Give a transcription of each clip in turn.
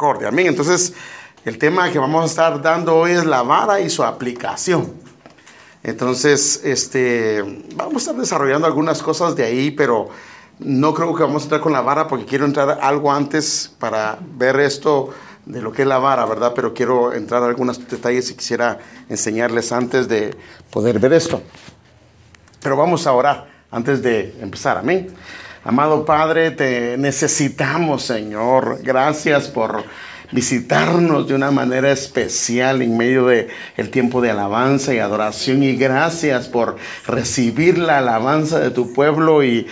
misericordia. Amén. Entonces, el tema que vamos a estar dando hoy es la vara y su aplicación. Entonces, este, vamos a estar desarrollando algunas cosas de ahí, pero no creo que vamos a entrar con la vara porque quiero entrar algo antes para ver esto de lo que es la vara, ¿verdad? Pero quiero entrar a algunos detalles y quisiera enseñarles antes de poder ver esto. Pero vamos a orar antes de empezar, amén. Amado Padre, te necesitamos, Señor. Gracias por visitarnos de una manera especial en medio de el tiempo de alabanza y adoración y gracias por recibir la alabanza de tu pueblo y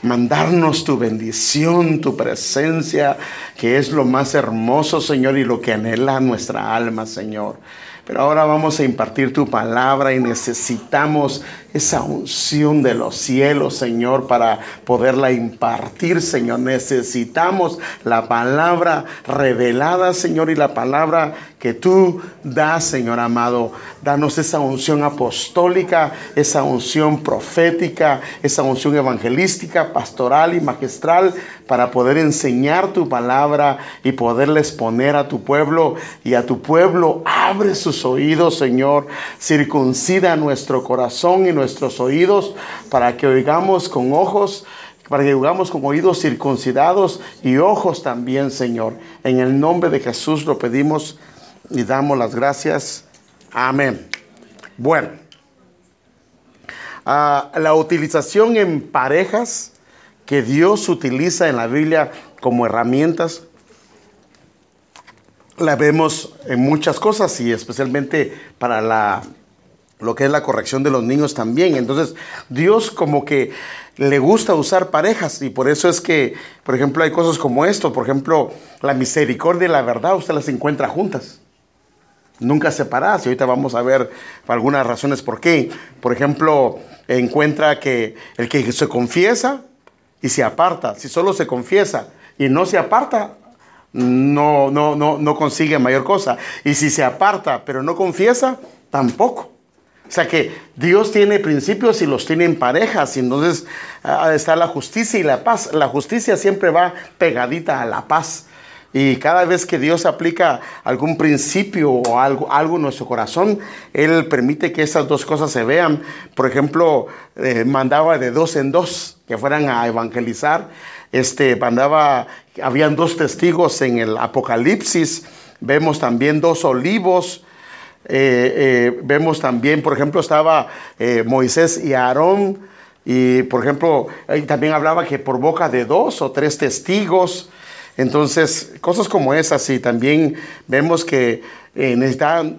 mandarnos tu bendición, tu presencia, que es lo más hermoso, Señor, y lo que anhela nuestra alma, Señor. Pero ahora vamos a impartir tu palabra y necesitamos esa unción de los cielos, Señor, para poderla impartir, Señor. Necesitamos la palabra revelada, Señor, y la palabra que tú das, Señor amado. Danos esa unción apostólica, esa unción profética, esa unción evangelística, pastoral y magistral para poder enseñar tu palabra y poderla exponer a tu pueblo. Y a tu pueblo abre sus oídos, Señor. Circuncida nuestro corazón y nuestros oídos para que oigamos con ojos para que oigamos con oídos circuncidados y ojos también, Señor. En el nombre de Jesús lo pedimos y damos las gracias. Amén. Bueno, ah, la utilización en parejas que Dios utiliza en la Biblia como herramientas, la vemos en muchas cosas y especialmente para la, lo que es la corrección de los niños también. Entonces, Dios como que le gusta usar parejas y por eso es que, por ejemplo, hay cosas como esto, por ejemplo, la misericordia y la verdad, usted las encuentra juntas nunca separadas. Y ahorita vamos a ver algunas razones por qué. Por ejemplo, encuentra que el que se confiesa y se aparta, si solo se confiesa y no se aparta, no, no, no, no consigue mayor cosa. Y si se aparta pero no confiesa, tampoco. O sea que Dios tiene principios y los tiene en parejas, y entonces ah, está la justicia y la paz. La justicia siempre va pegadita a la paz. Y cada vez que Dios aplica algún principio o algo, algo en nuestro corazón, Él permite que esas dos cosas se vean. Por ejemplo, eh, mandaba de dos en dos que fueran a evangelizar. Este, mandaba, habían dos testigos en el Apocalipsis. Vemos también dos olivos. Eh, eh, vemos también, por ejemplo, estaba Moisés y Aarón. Y, por ejemplo, también hablaba que por boca de dos o tres testigos. Entonces, cosas como esas y también vemos que eh,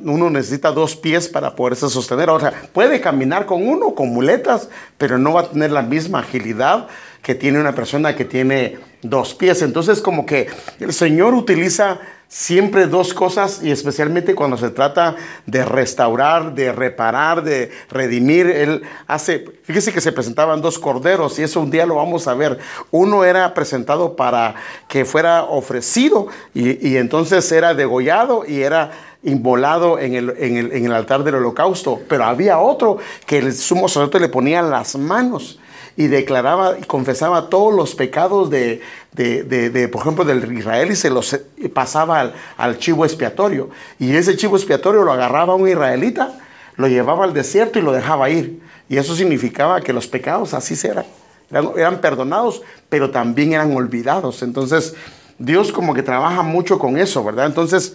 uno necesita dos pies para poderse sostener. O sea, puede caminar con uno, con muletas, pero no va a tener la misma agilidad que tiene una persona que tiene dos pies. Entonces, como que el Señor utiliza siempre dos cosas y especialmente cuando se trata de restaurar, de reparar, de redimir. Él hace, fíjese que se presentaban dos corderos y eso un día lo vamos a ver. Uno era presentado para que fuera ofrecido y, entonces era degollado y era involado en el, en, el, en el, altar del holocausto, pero había otro que el sumo sacerdote le ponía las manos y declaraba y confesaba todos los pecados de, de, por ejemplo, del Israel y se los pasaba al, chivo expiatorio. Y ese chivo expiatorio lo agarraba un israelita, lo llevaba al desierto y lo dejaba ir. Y eso significaba que los pecados así eran. Eran, eran perdonados, pero también eran olvidados. Entonces, Dios como que trabaja mucho con eso, ¿verdad? Entonces,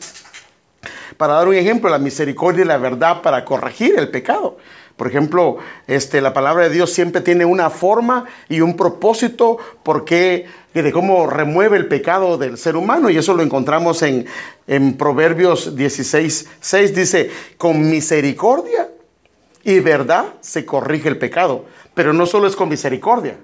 para dar un ejemplo, la misericordia y la verdad para corregir el pecado. Por ejemplo, este, la palabra de Dios siempre tiene una forma y un propósito porque de cómo remueve el pecado del ser humano. Y eso lo encontramos en, en Proverbios 16, 6. Dice, con misericordia y verdad se corrige el pecado. Pero no solo es con misericordia,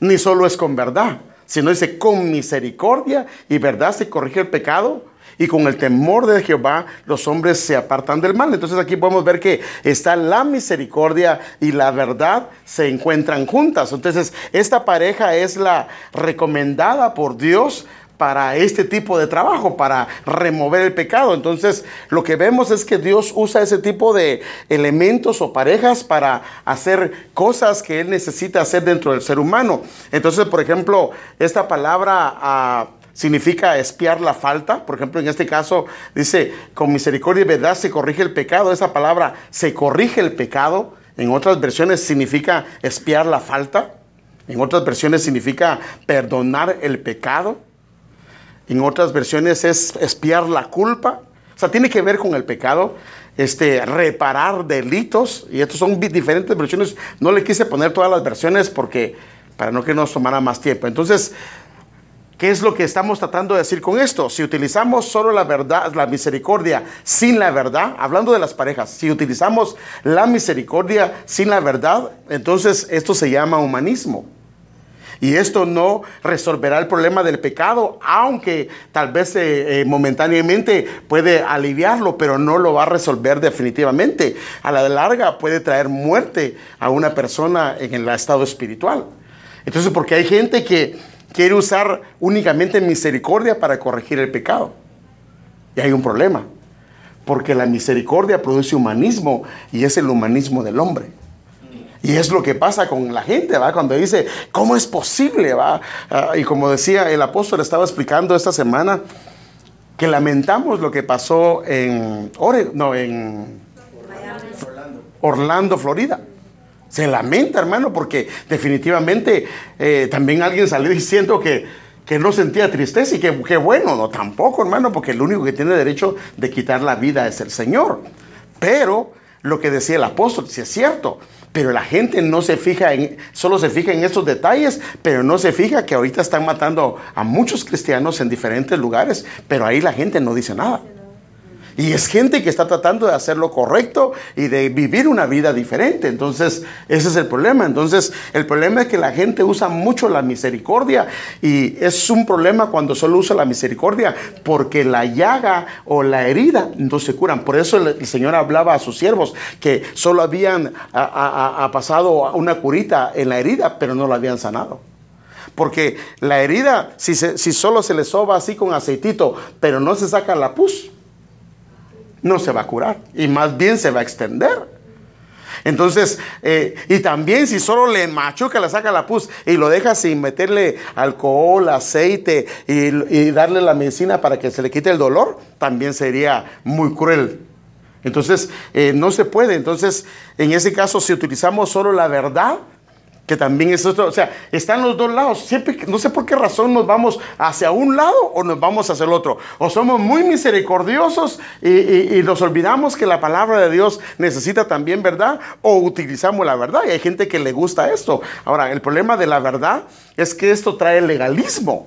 ni solo es con verdad, sino dice, con misericordia y verdad se corrige el pecado y con el temor de Jehová los hombres se apartan del mal. Entonces aquí podemos ver que está la misericordia y la verdad se encuentran juntas. Entonces esta pareja es la recomendada por Dios para este tipo de trabajo, para remover el pecado. Entonces, lo que vemos es que Dios usa ese tipo de elementos o parejas para hacer cosas que Él necesita hacer dentro del ser humano. Entonces, por ejemplo, esta palabra... Ah, significa espiar la falta. Por ejemplo, en este caso dice, con misericordia y verdad se corrige el pecado. Esa palabra, se corrige el pecado, en otras versiones significa espiar la falta. En otras versiones significa perdonar el pecado. En otras versiones es espiar la culpa. O sea, tiene que ver con el pecado, este, reparar delitos. Y estos son diferentes versiones. No le quise poner todas las versiones porque para no que nos tomara más tiempo. Entonces, ¿qué es lo que estamos tratando de decir con esto? Si utilizamos solo la verdad, la misericordia sin la verdad, hablando de las parejas, si utilizamos la misericordia sin la verdad, entonces esto se llama humanismo. Y esto no resolverá el problema del pecado, aunque tal vez eh, eh, momentáneamente puede aliviarlo, pero no lo va a resolver definitivamente. A la larga puede traer muerte a una persona en el estado espiritual. Entonces, porque hay gente que quiere usar únicamente misericordia para corregir el pecado. Y hay un problema, porque la misericordia produce humanismo y es el humanismo del hombre. Y es lo que pasa con la gente, ¿va? Cuando dice, ¿cómo es posible, va? Ah, y como decía el apóstol, estaba explicando esta semana que lamentamos lo que pasó en, no, en Orlando, Florida. Se lamenta, hermano, porque definitivamente eh, también alguien salió diciendo que, que no sentía tristeza y que, que, bueno, no tampoco, hermano, porque el único que tiene derecho de quitar la vida es el Señor. Pero lo que decía el apóstol, si es cierto, pero la gente no se fija en, solo se fija en estos detalles, pero no se fija que ahorita están matando a muchos cristianos en diferentes lugares, pero ahí la gente no dice nada. Y es gente que está tratando de hacer lo correcto y de vivir una vida diferente. Entonces, ese es el problema. Entonces, el problema es que la gente usa mucho la misericordia y es un problema cuando solo usa la misericordia porque la llaga o la herida no se curan. Por eso el, Señor hablaba a sus siervos que solo habían pasado una curita en la herida, pero no la habían sanado. Porque la herida, si, si solo se le soba así con aceitito, pero no se saca la pus, no se va a curar y más bien se va a extender. Entonces, eh, y también si solo le machuca, le saca la pus y lo deja sin meterle alcohol, aceite y, darle la medicina para que se le quite el dolor, también sería muy cruel. Entonces, eh, no se puede. Entonces, en ese caso, si utilizamos solo la verdad, que también es otro, o sea, están los dos lados. Siempre, no sé por qué razón nos vamos hacia un lado o nos vamos hacia el otro. O somos muy misericordiosos y, nos olvidamos que la palabra de Dios necesita también verdad o utilizamos la verdad. Y hay gente que le gusta esto. Ahora, el problema de la verdad es que esto trae legalismo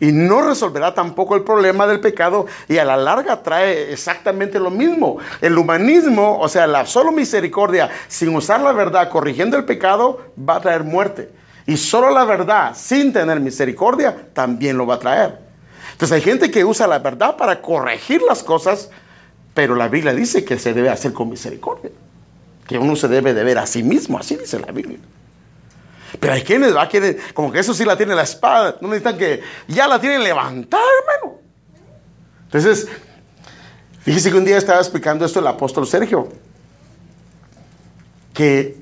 y no resolverá tampoco el problema del pecado y a la larga trae exactamente lo mismo. El humanismo, o sea, la solo misericordia sin usar la verdad, corrigiendo el pecado, va a traer muerte. Y solo la verdad sin tener misericordia también lo va a traer. Entonces hay gente que usa la verdad para corregir las cosas, pero la Biblia dice que se debe hacer con misericordia. Que uno se debe de ver a sí mismo, así dice la Biblia. Pero hay quienes va querer, como que eso sí la tiene la espada, no necesitan que ya la tienen levantada, hermano. Entonces, fíjese que un día estaba explicando esto el apóstol Sergio, que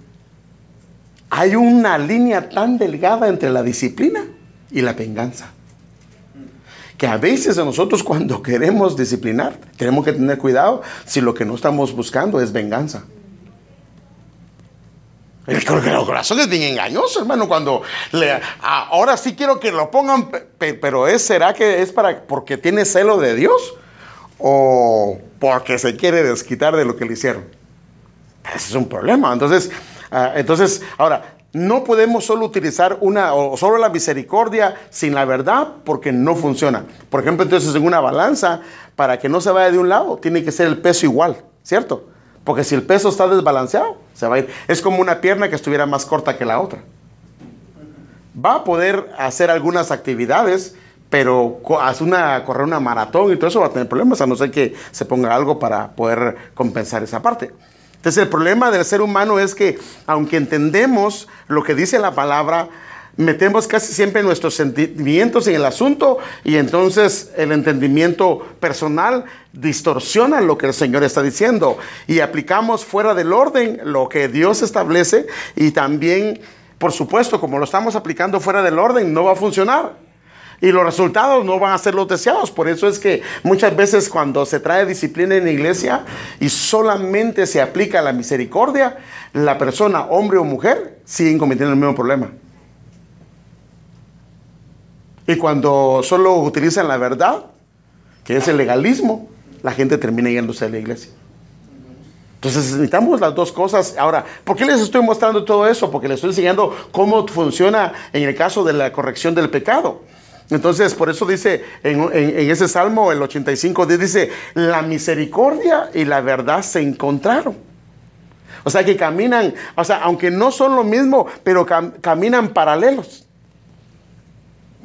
hay una línea tan delgada entre la disciplina y la venganza. Que a veces nosotros cuando queremos disciplinar, tenemos que tener cuidado si lo que no estamos buscando es venganza. El corazón es bien engañoso, hermano. Cuando le, ahora sí quiero que lo pongan, pero es, ¿será que es para porque tiene celo de Dios o porque se quiere desquitar de lo que le hicieron? Ese es un problema. Entonces, ah, entonces, ahora no podemos solo utilizar una o solo la misericordia sin la verdad porque no funciona. Por ejemplo, entonces en una balanza para que no se vaya de un lado tiene que ser el peso igual, ¿cierto? Porque si el peso está desbalanceado, se va a ir. Es como una pierna que estuviera más corta que la otra. Va a poder hacer algunas actividades, pero hace una, correr una maratón y todo eso va a tener problemas, a no ser que se ponga algo para poder compensar esa parte. Entonces el problema del ser humano es que aunque entendemos lo que dice la palabra, metemos casi siempre nuestros sentimientos en el asunto y entonces el entendimiento personal distorsiona lo que el Señor está diciendo y aplicamos fuera del orden lo que Dios establece y también, por supuesto, como lo estamos aplicando fuera del orden, no va a funcionar. Y los resultados no van a ser los deseados. Por eso es que muchas veces cuando se trae disciplina en la iglesia y solamente se aplica la misericordia, la persona, hombre o mujer, siguen cometiendo el mismo problema. Y cuando solo utilizan la verdad, que es el legalismo, la gente termina yéndose a la iglesia. Entonces necesitamos las dos cosas. Ahora, ¿por qué les estoy mostrando todo eso? Porque les estoy enseñando cómo funciona en el caso de la corrección del pecado. Entonces, por eso dice en, ese salmo, el 85, dice, la misericordia y la verdad se encontraron. O sea que caminan, o sea, aunque no son lo mismo, pero caminan paralelos.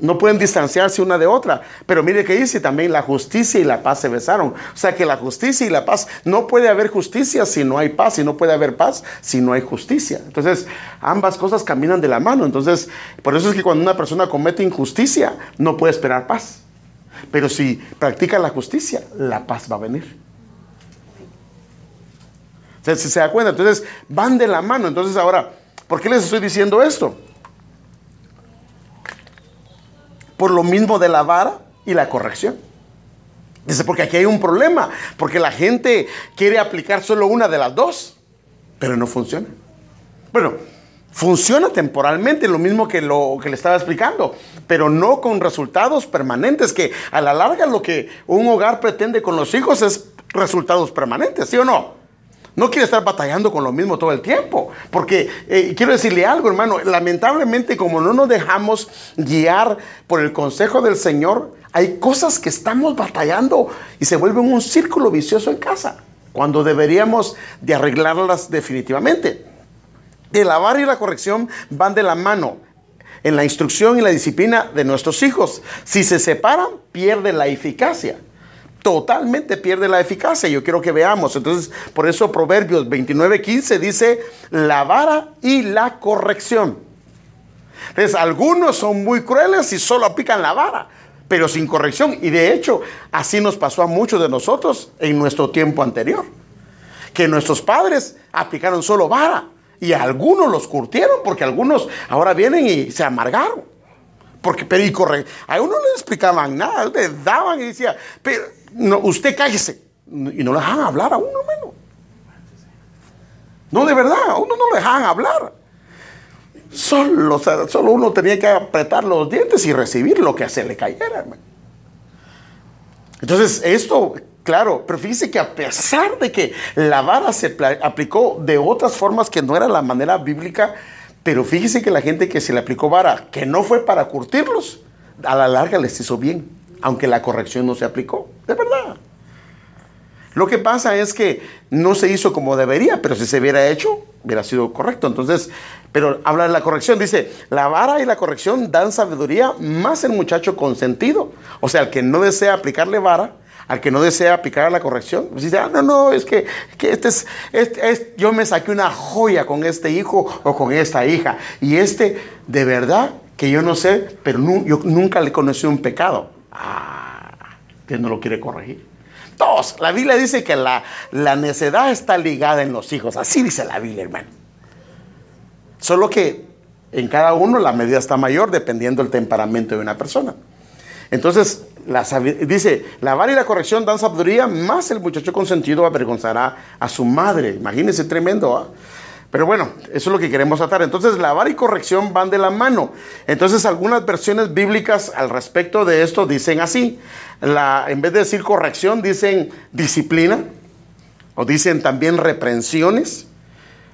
No pueden distanciarse una de otra. Pero mire que dice también la justicia y la paz se besaron. O sea que la justicia y la paz, no puede haber justicia si no hay paz, y no puede haber paz si no hay justicia. Entonces, ambas cosas caminan de la mano. Entonces, por eso es que cuando una persona comete injusticia, no puede esperar paz. Pero si practica la justicia, la paz va a venir. O sea, si se da cuenta, entonces van de la mano. Entonces ahora, ¿por qué les estoy diciendo esto? Por lo mismo de la vara y la corrección. Dice, porque aquí hay un problema, porque la gente quiere aplicar solo una de las dos, pero no funciona. Bueno, funciona temporalmente, lo mismo que lo que le estaba explicando, pero no con resultados permanentes, que a la larga lo que un hogar pretende con los hijos es resultados permanentes, ¿sí o no? No quiere estar batallando con lo mismo todo el tiempo. Porque eh, quiero decirle algo, hermano, lamentablemente como no nos dejamos guiar por el consejo del Señor, hay cosas que estamos batallando y se vuelven un círculo vicioso en casa, cuando deberíamos de arreglarlas definitivamente. El lavar y la corrección van de la mano en la instrucción y la disciplina de nuestros hijos. Si se separan, pierde la eficacia totalmente pierde la eficacia. Yo quiero que veamos. Entonces, por eso Proverbios 29:15 dice la vara y la corrección. Entonces, algunos son muy crueles y solo aplican la vara, pero sin corrección. Y de hecho, así nos pasó a muchos de nosotros en nuestro tiempo anterior. Que nuestros padres aplicaron solo vara y algunos los curtieron porque algunos ahora vienen y se amargaron. Porque, pero corre, a uno no le explicaban nada, le daban y decía, pero no, usted cállese. Y no le dejan hablar a uno, hermano. No, de verdad, a uno no le dejan hablar. Solo, solo uno tenía que apretar los dientes y recibir lo que se le cayera, hermano. Entonces, esto, claro, pero fíjese que a pesar de que la vara se aplicó de otras formas que no era la manera bíblica, pero fíjese que la gente que se le aplicó vara, que no fue para curtirlos, a la larga les hizo bien, aunque la corrección no se aplicó. De verdad. Lo que pasa es que no se hizo como debería, pero si se hubiera hecho, hubiera sido correcto. Entonces, pero habla de la corrección, dice, la vara y la corrección dan sabiduría más el muchacho consentido. O sea, el que no desea aplicarle vara, al que no desea aplicar la corrección, pues dice, ah, no, no, es que, este es, este yo me saqué una joya con este hijo o con esta hija. Y este, de verdad, que yo no sé, pero yo nunca le conocí un pecado. Ah, no lo quiere corregir. Dos, la Biblia dice que la, la necedad está ligada en los hijos. Así dice la Biblia, hermano. Solo que en cada uno la medida está mayor dependiendo del temperamento de una persona. Entonces, dice, la vara y la corrección dan sabiduría, más el muchacho consentido avergonzará a su madre. Imagínense, tremendo. ¿ah? Pero bueno, eso es lo que queremos tratar. Entonces, la vara y corrección van de la mano. Entonces, algunas versiones bíblicas al respecto de esto dicen así. En vez de decir corrección, dicen disciplina. O dicen también reprensiones.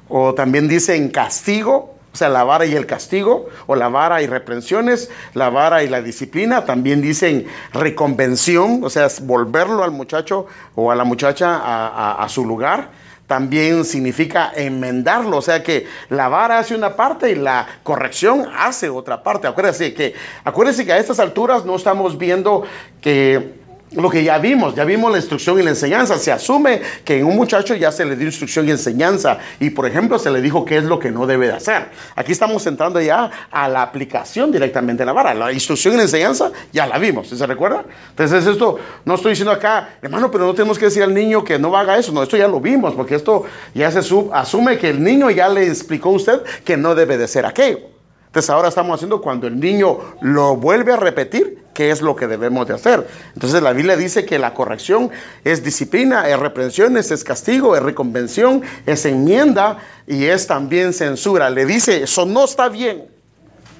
O también dicen castigo o sea, la vara y el castigo, o la vara y reprensiones, la vara y la disciplina, también dicen reconvención, o sea, volverlo al muchacho o a la muchacha a, su lugar también significa enmendarlo, o sea que la vara hace una parte y la corrección hace otra parte. Acuérdense que, acuérdense que a estas alturas no estamos viendo que lo que ya vimos, ya vimos la instrucción y la enseñanza. Se asume que en un muchacho ya se le dio instrucción y enseñanza y, por ejemplo, se le dijo qué es lo que no debe de hacer. Aquí estamos entrando ya a la aplicación directamente de la vara. La instrucción y la enseñanza ya la vimos, ¿se recuerda? Entonces, esto no estoy diciendo acá, hermano, pero no tenemos que decir al niño que no haga eso. No, esto ya lo vimos, porque esto ya se asume que el niño ya le explicó a usted que no debe de ser aquello. Entonces ahora estamos haciendo cuando el niño lo vuelve a repetir, qué es lo que debemos de hacer. Entonces la Biblia dice que la corrección es disciplina, es reprensiones, es castigo, es reconvención, es enmienda y es también censura. Le dice, eso no está bien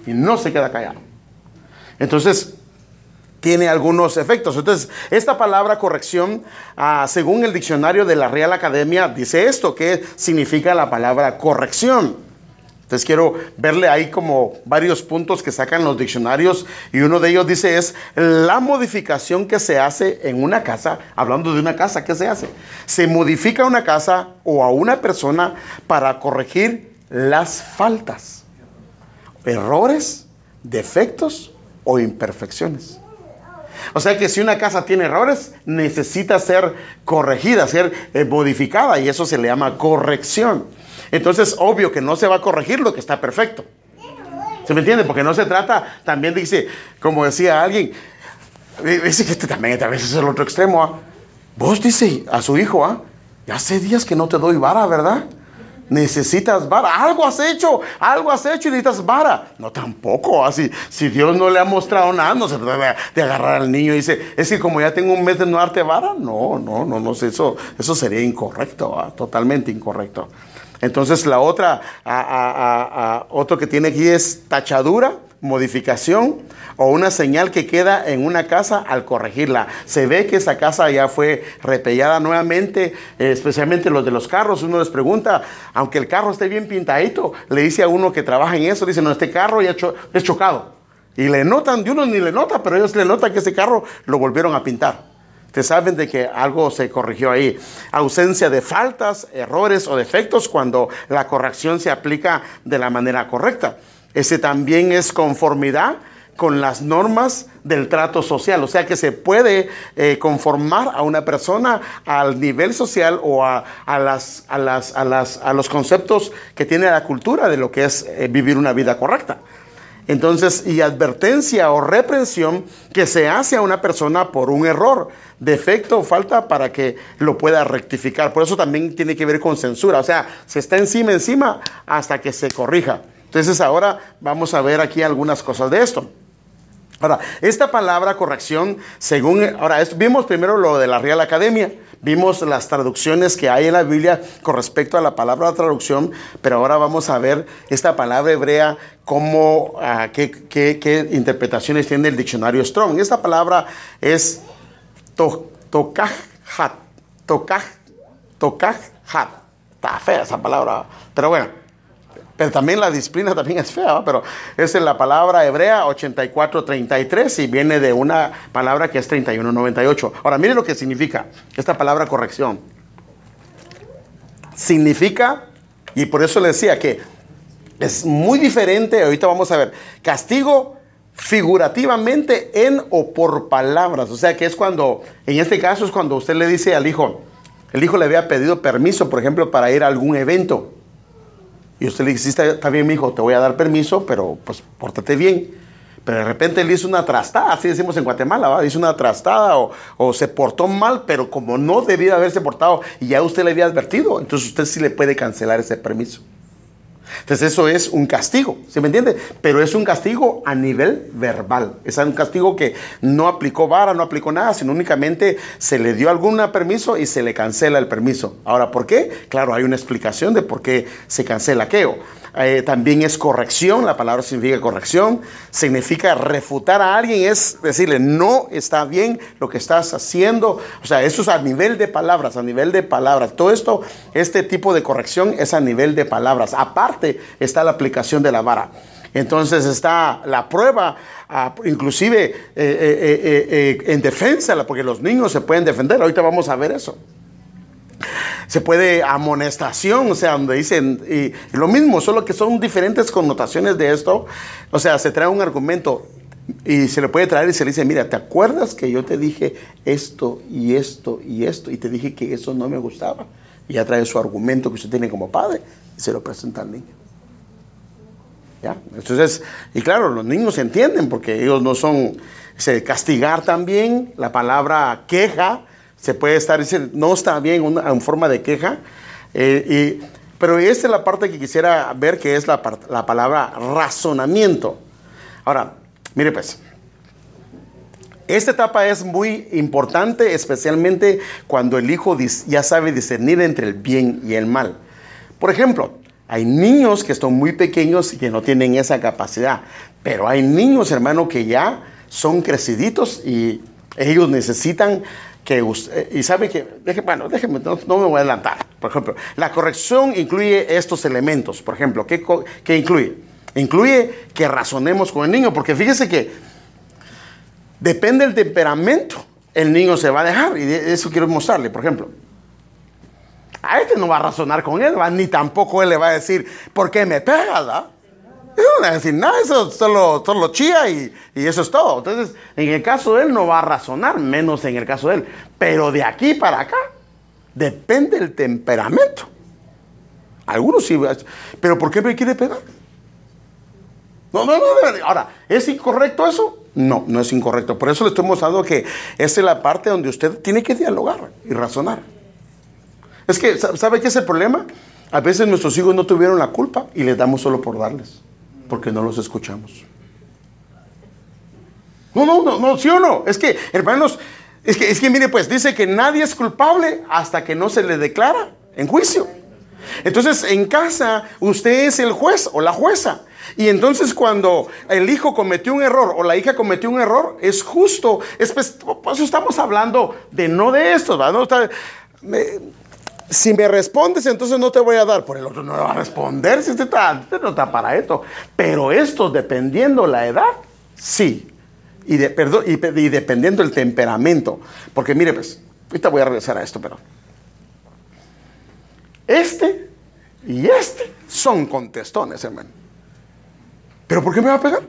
y no se queda callado. Entonces, tiene algunos efectos. Entonces, esta palabra corrección, ah, según el diccionario de la Real Academia, dice esto, que significa la palabra corrección. Entonces quiero verle ahí como varios puntos que sacan los diccionarios y uno de ellos dice es la modificación que se hace en una casa, hablando de una casa, ¿qué se hace? Se modifica una casa o a una persona para corregir las faltas, errores, defectos o imperfecciones. O sea que si una casa tiene errores, necesita ser corregida, ser eh, modificada y eso se le llama corrección. Entonces, obvio que no se va a corregir lo que está perfecto. ¿Se me entiende? Porque no se trata, también dice, como decía alguien, dice que este también a veces es el otro extremo. ¿ah? Vos dice a su hijo, ¿ah? ya hace días que no te doy vara, ¿verdad? Necesitas vara. Algo has hecho, algo has hecho y necesitas vara. No, tampoco. Así, si Dios no le ha mostrado nada, no se trata de agarrar al niño y dice, es que como ya tengo un mes de no darte vara, no, no, no, no, eso, eso sería incorrecto, ¿ah? totalmente incorrecto. Entonces la otra, otro que tiene aquí es tachadura, modificación o una señal que queda en una casa al corregirla. Se ve que esa casa ya fue repellada nuevamente, especialmente los de los carros. Uno les pregunta, aunque el carro esté bien pintadito, le dice a uno que trabaja en eso, dice, no, este carro ya es chocado. Y le notan, de uno ni le nota, pero ellos le notan que ese carro lo volvieron a pintar. Ustedes saben de que algo se corrigió ahí. Ausencia de faltas, errores o defectos cuando la corrección se aplica de la manera correcta. Ese también es conformidad con las normas del trato social. O sea que se puede eh, conformar a una persona al nivel social o a, las, a, las, a, las, a, los conceptos que tiene la cultura de lo que es eh, vivir una vida correcta. Entonces, y advertencia o reprensión que se hace a una persona por un error, defecto o falta para que lo pueda rectificar. Por eso también tiene que ver con censura. O sea, se está encima, encima hasta que se corrija. Entonces ahora vamos a ver aquí algunas cosas de esto. Ahora, esta palabra corrección, según, ahora, vimos primero lo de la Real Academia, vimos las traducciones que hay en la Biblia con respecto a la palabra traducción, pero ahora vamos a ver esta palabra hebrea, cómo, ah, qué, qué, interpretaciones tiene el diccionario Strong. Esta palabra es tokajhat, tokaj, tokajhat. Está fea esa palabra, pero bueno. Pero también la disciplina también es fea, pero es en la palabra hebrea 8433 y viene de una palabra que es 3198. Ahora, mire lo que significa esta palabra corrección. Significa, y por eso le decía que es muy diferente, ahorita vamos a ver, castigo figurativamente en o por palabras. O sea que es cuando, en este caso es cuando usted le dice al hijo, el hijo le había pedido permiso, por ejemplo, para ir a algún evento. Y usted le dice, sí, está, bien, mi hijo, te voy a dar permiso, pero pues pórtate bien. Pero de repente él hizo una trastada, así decimos en Guatemala, ¿va? hizo una trastada o, o, se portó mal, pero como no debía haberse portado y ya usted le había advertido, entonces usted sí le puede cancelar ese permiso. Entonces eso es un castigo, ¿se me entiende? Pero es un castigo a nivel verbal. Es un castigo que no aplicó vara, no aplicó nada, sino únicamente se le dio algún permiso y se le cancela el permiso. Ahora, ¿por qué? Claro, hay una explicación de por qué se cancela aquello. Eh, también es corrección, la palabra significa corrección, significa refutar a alguien, es decirle, no está bien lo que estás haciendo, o sea, eso es a nivel de palabras, a nivel de palabras. Todo esto, este tipo de corrección es a nivel de palabras. Aparte está la aplicación de la vara. Entonces está la prueba, ah, inclusive eh, eh, en defensa, porque los niños se pueden defender. Ahorita vamos a ver eso se puede amonestación, o sea, donde dicen, y lo mismo, solo que son diferentes connotaciones de esto. O sea, se trae un argumento y se le puede traer y se le dice, mira, ¿te acuerdas que yo te dije esto y esto y esto? Y te dije que eso no me gustaba. Y ya trae su argumento que usted tiene como padre y se lo presenta al niño. ¿Ya? Entonces, y claro, los niños entienden porque ellos no son, se castigar también, la palabra queja, se puede estar diciendo, no está bien una, en forma de queja. Eh, y Pero esta es la parte que quisiera ver, que es la, la palabra razonamiento. Ahora, mire pues, esta etapa es muy importante, especialmente cuando el hijo ya sabe discernir entre el bien y el mal. Por ejemplo, hay niños que son muy pequeños y que no tienen esa capacidad, pero hay niños, hermano, que ya son creciditos y ellos necesitan usted, y sabe que, bueno, déjeme, no, me voy a adelantar. Por ejemplo, la corrección incluye estos elementos. Por ejemplo, ¿qué, ¿qué, incluye? Incluye que razonemos con el niño, porque fíjese que depende del temperamento, el niño se va a dejar, y eso quiero mostrarle, por ejemplo. A este no va a razonar con él, ni tampoco él le va a decir, ¿por qué me pegas? ¿va? No va a decir nada, eso solo, solo chía y, y, eso es todo. Entonces, en el caso de él no va a razonar, menos en el caso de él. Pero de aquí para acá, depende del temperamento. Algunos sí, pero ¿por qué me quiere pegar? No, no, no, ahora, ¿es incorrecto eso? No, no es incorrecto. Por eso le estoy mostrando que esa es la parte donde usted tiene que dialogar y razonar. Es que, ¿sabe qué es el problema? A veces nuestros hijos no tuvieron la culpa y les damos solo por darles, porque no los escuchamos. No, no, no, no, sí o no. Es que, hermanos, es que, es que mire, pues dice que nadie es culpable hasta que no se le declara en juicio. Entonces, en casa, usted es el juez o la jueza. Y entonces cuando el hijo cometió un error o la hija cometió un error, es justo. Es, pues, estamos hablando de no de esto, ¿verdad? No si me respondes, entonces no te voy a dar. Por el otro no me va a responder si usted, está, no está para esto. Pero esto, dependiendo la edad, sí. Y, y, dependiendo el temperamento. Porque mire, pues, ahorita voy a regresar a esto, pero. Este y este son contestones, hermano. ¿Pero por qué me va a pegar?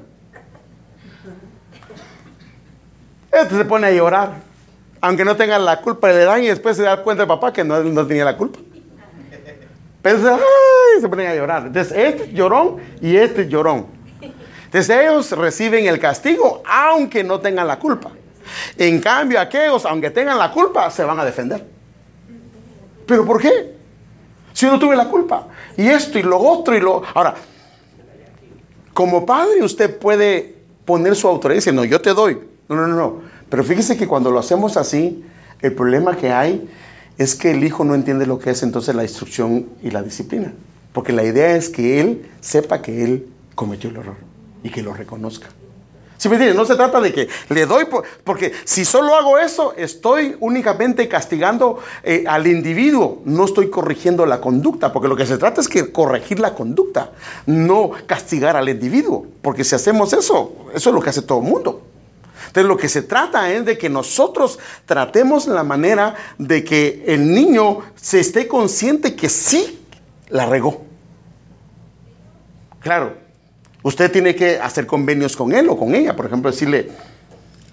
Este se pone a llorar aunque no tengan la culpa, le dan y después se da cuenta el papá que no, no tenía la culpa. Pero se ponen a llorar. Entonces, este llorón y este llorón. Entonces, ellos reciben el castigo aunque no tengan la culpa. En cambio, aquellos, aunque tengan la culpa, se van a defender. ¿Pero por qué? Si yo no tuve la culpa. Y esto y lo otro y lo... Ahora, como padre usted puede poner su autoridad y no, yo te doy. No, no, no. Pero fíjese que cuando lo hacemos así, el problema que hay es que el hijo no entiende lo que es entonces la instrucción y la disciplina. Porque la idea es que él sepa que él cometió el error y que lo reconozca. ¿Sí me entiendes? No se trata de que le doy, porque si solo hago eso, estoy únicamente castigando eh, al individuo, no estoy corrigiendo la conducta, porque lo que se trata es que corregir la conducta, no castigar al individuo, porque si hacemos eso, eso es lo que hace todo el mundo. Entonces lo que se trata es de que nosotros tratemos la manera de que el niño se esté consciente que sí la regó. Claro, usted tiene que hacer convenios con él o con ella. Por ejemplo, decirle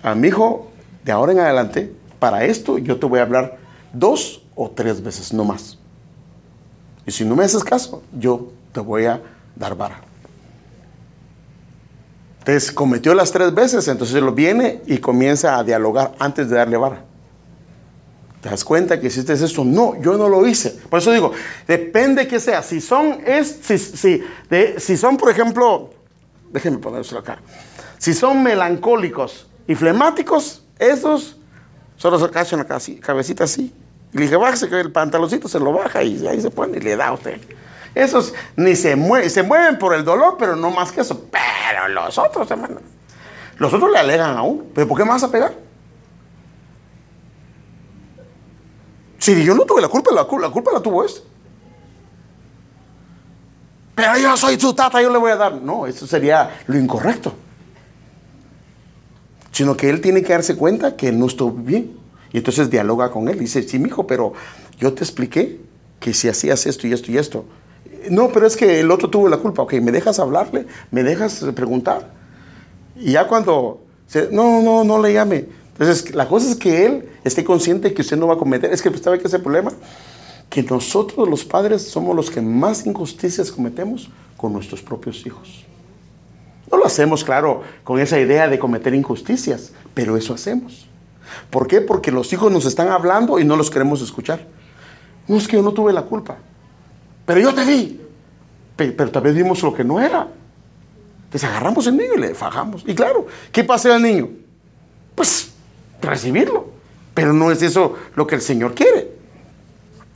a mi hijo, de ahora en adelante, para esto yo te voy a hablar dos o tres veces, no más. Y si no me haces caso, yo te voy a dar vara. Entonces cometió las tres veces, entonces él viene y comienza a dialogar antes de darle vara. ¿Te das cuenta que hiciste esto? No, yo no lo hice. Por eso digo, depende que sea. Si son, es, si, si, si son, por ejemplo, déjenme ponérselo acá. Si son melancólicos y flemáticos, esos solo se cachan la cabecita así. Y le dije, bájese que el pantaloncito se lo baja y ahí se pone y le da a usted. Esos ni se mueven, se mueven por el dolor, pero no más que eso. Pero los otros, hermano, los otros le alegan aún. ¿Pero por qué me vas a pegar? Si yo no tuve la culpa, la, culpa, la tuvo este. Pero yo soy su tata, yo le voy a dar. No, eso sería lo incorrecto. Sino que él tiene que darse cuenta que no estuvo bien. Y entonces dialoga con él. Dice, sí, mi hijo, pero yo te expliqué que si hacías esto y esto y esto, no, pero es que el otro tuvo la culpa. Ok, me dejas hablarle, me dejas preguntar. Y ya cuando, no, no, no le llame. Entonces, la cosa es que él esté consciente que usted no va a cometer. Es que, ¿sabe qué es el problema? Que nosotros los padres somos los que más injusticias cometemos con nuestros propios hijos. No lo hacemos, claro, con esa idea de cometer injusticias, pero eso hacemos. ¿Por qué? Porque los hijos nos están hablando y no los queremos escuchar. No es que yo no tuve la culpa. Pero yo te vi. Pero, vez vimos lo que no era. Entonces agarramos el niño y le fajamos. Y claro, ¿qué pasa al niño? Pues recibirlo. Pero no es eso lo que el Señor quiere.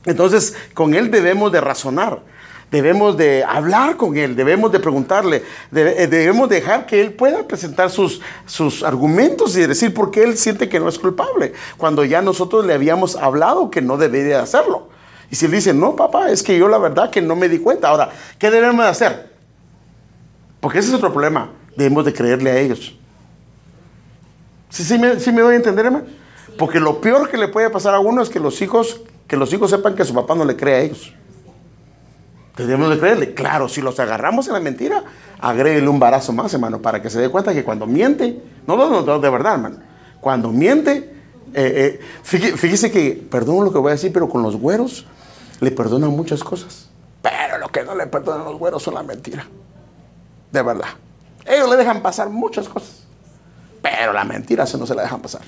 Entonces, con Él debemos de razonar, debemos de hablar con Él, debemos de preguntarle, eh, debemos dejar que Él pueda presentar sus, sus argumentos y decir por qué Él siente que no es culpable, cuando ya nosotros le habíamos hablado que no debería hacerlo. Y si Él dice, no, papá, es que yo la verdad que no me di cuenta. Ahora, ¿qué debemos de hacer? Porque ese es otro problema. Debemos de creerle a ellos. ¿Sí, me, me doy a entender, hermano? Porque lo peor que le puede pasar a uno es que los hijos que los hijos sepan que su papá no le cree a ellos. Debemos de creerle. Claro, si los agarramos en la mentira, agréguele un barazo más, hermano, para que se dé cuenta que cuando miente, no, no, no, de verdad, hermano, cuando miente, eh, eh, fíjese, que, perdón lo que voy a decir, pero con los güeros le perdonan muchas cosas. Pero lo que no le perdonan los güeros son la mentira. De verdad. Ellos le dejan pasar muchas cosas. Pero la mentira se no se la dejan pasar.